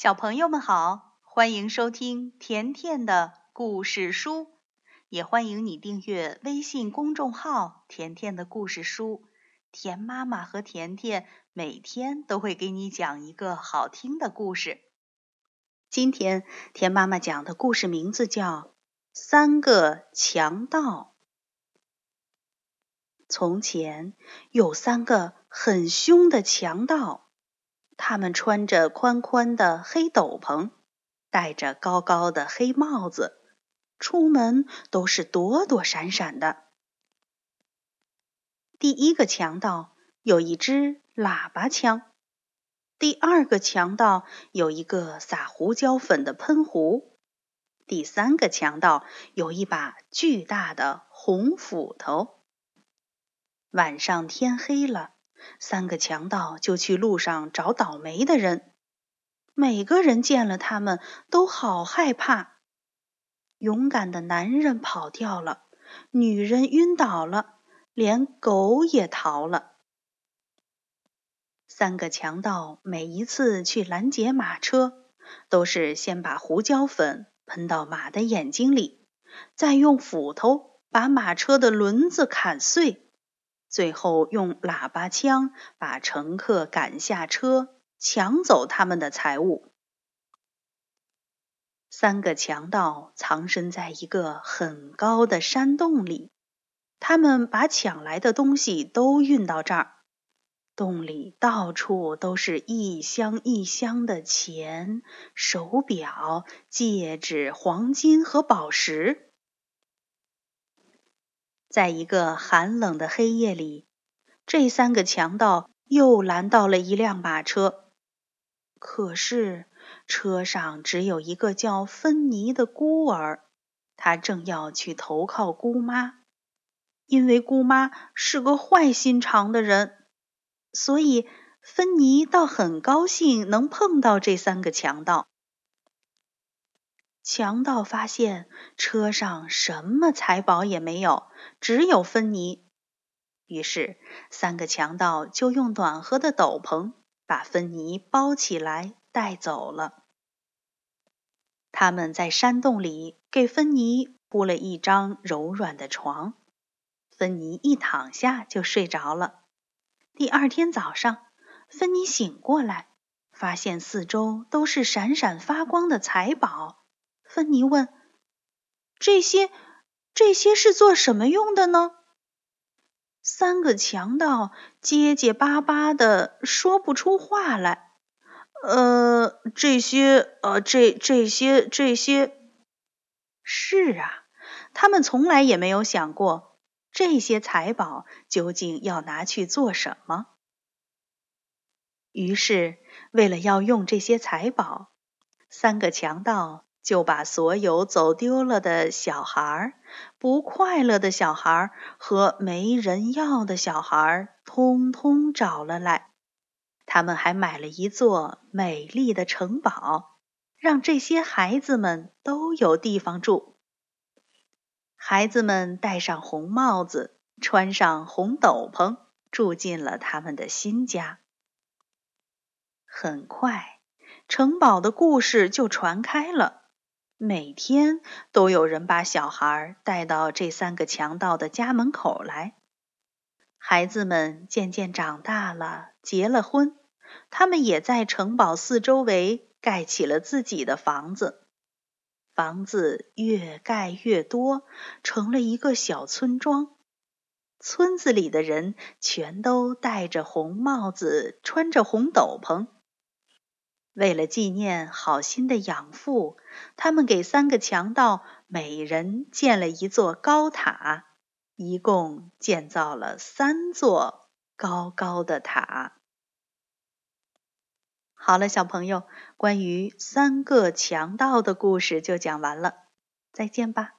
小朋友们好，欢迎收听甜甜的故事书，也欢迎你订阅微信公众号“甜甜的故事书”。甜妈妈和甜甜每天都会给你讲一个好听的故事。今天甜妈妈讲的故事名字叫《三个强盗》。从前有三个很凶的强盗。他们穿着宽宽的黑斗篷，戴着高高的黑帽子，出门都是躲躲闪闪的。第一个强盗有一支喇叭枪，第二个强盗有一个撒胡椒粉的喷壶，第三个强盗有一把巨大的红斧头。晚上天黑了。三个强盗就去路上找倒霉的人，每个人见了他们都好害怕。勇敢的男人跑掉了，女人晕倒了，连狗也逃了。三个强盗每一次去拦截马车，都是先把胡椒粉喷到马的眼睛里，再用斧头把马车的轮子砍碎。最后用喇叭枪把乘客赶下车，抢走他们的财物。三个强盗藏身在一个很高的山洞里，他们把抢来的东西都运到这儿。洞里到处都是一箱一箱的钱、手表、戒指、黄金和宝石。在一个寒冷的黑夜里，这三个强盗又拦到了一辆马车。可是车上只有一个叫芬妮的孤儿，他正要去投靠姑妈。因为姑妈是个坏心肠的人，所以芬妮倒很高兴能碰到这三个强盗。强盗发现车上什么财宝也没有，只有芬妮。于是，三个强盗就用暖和的斗篷把芬妮包起来带走了。他们在山洞里给芬妮铺了一张柔软的床，芬妮一躺下就睡着了。第二天早上，芬妮醒过来，发现四周都是闪闪发光的财宝。芬妮问：“这些，这些是做什么用的呢？”三个强盗结结巴巴的说不出话来。呃，这些，呃，这这些这些，是啊，他们从来也没有想过这些财宝究竟要拿去做什么。于是，为了要用这些财宝，三个强盗。就把所有走丢了的小孩、不快乐的小孩和没人要的小孩，通通找了来。他们还买了一座美丽的城堡，让这些孩子们都有地方住。孩子们戴上红帽子，穿上红斗篷，住进了他们的新家。很快，城堡的故事就传开了。每天都有人把小孩带到这三个强盗的家门口来。孩子们渐渐长大了，结了婚，他们也在城堡四周围盖起了自己的房子。房子越盖越多，成了一个小村庄。村子里的人全都戴着红帽子，穿着红斗篷。为了纪念好心的养父，他们给三个强盗每人建了一座高塔，一共建造了三座高高的塔。好了，小朋友，关于三个强盗的故事就讲完了，再见吧。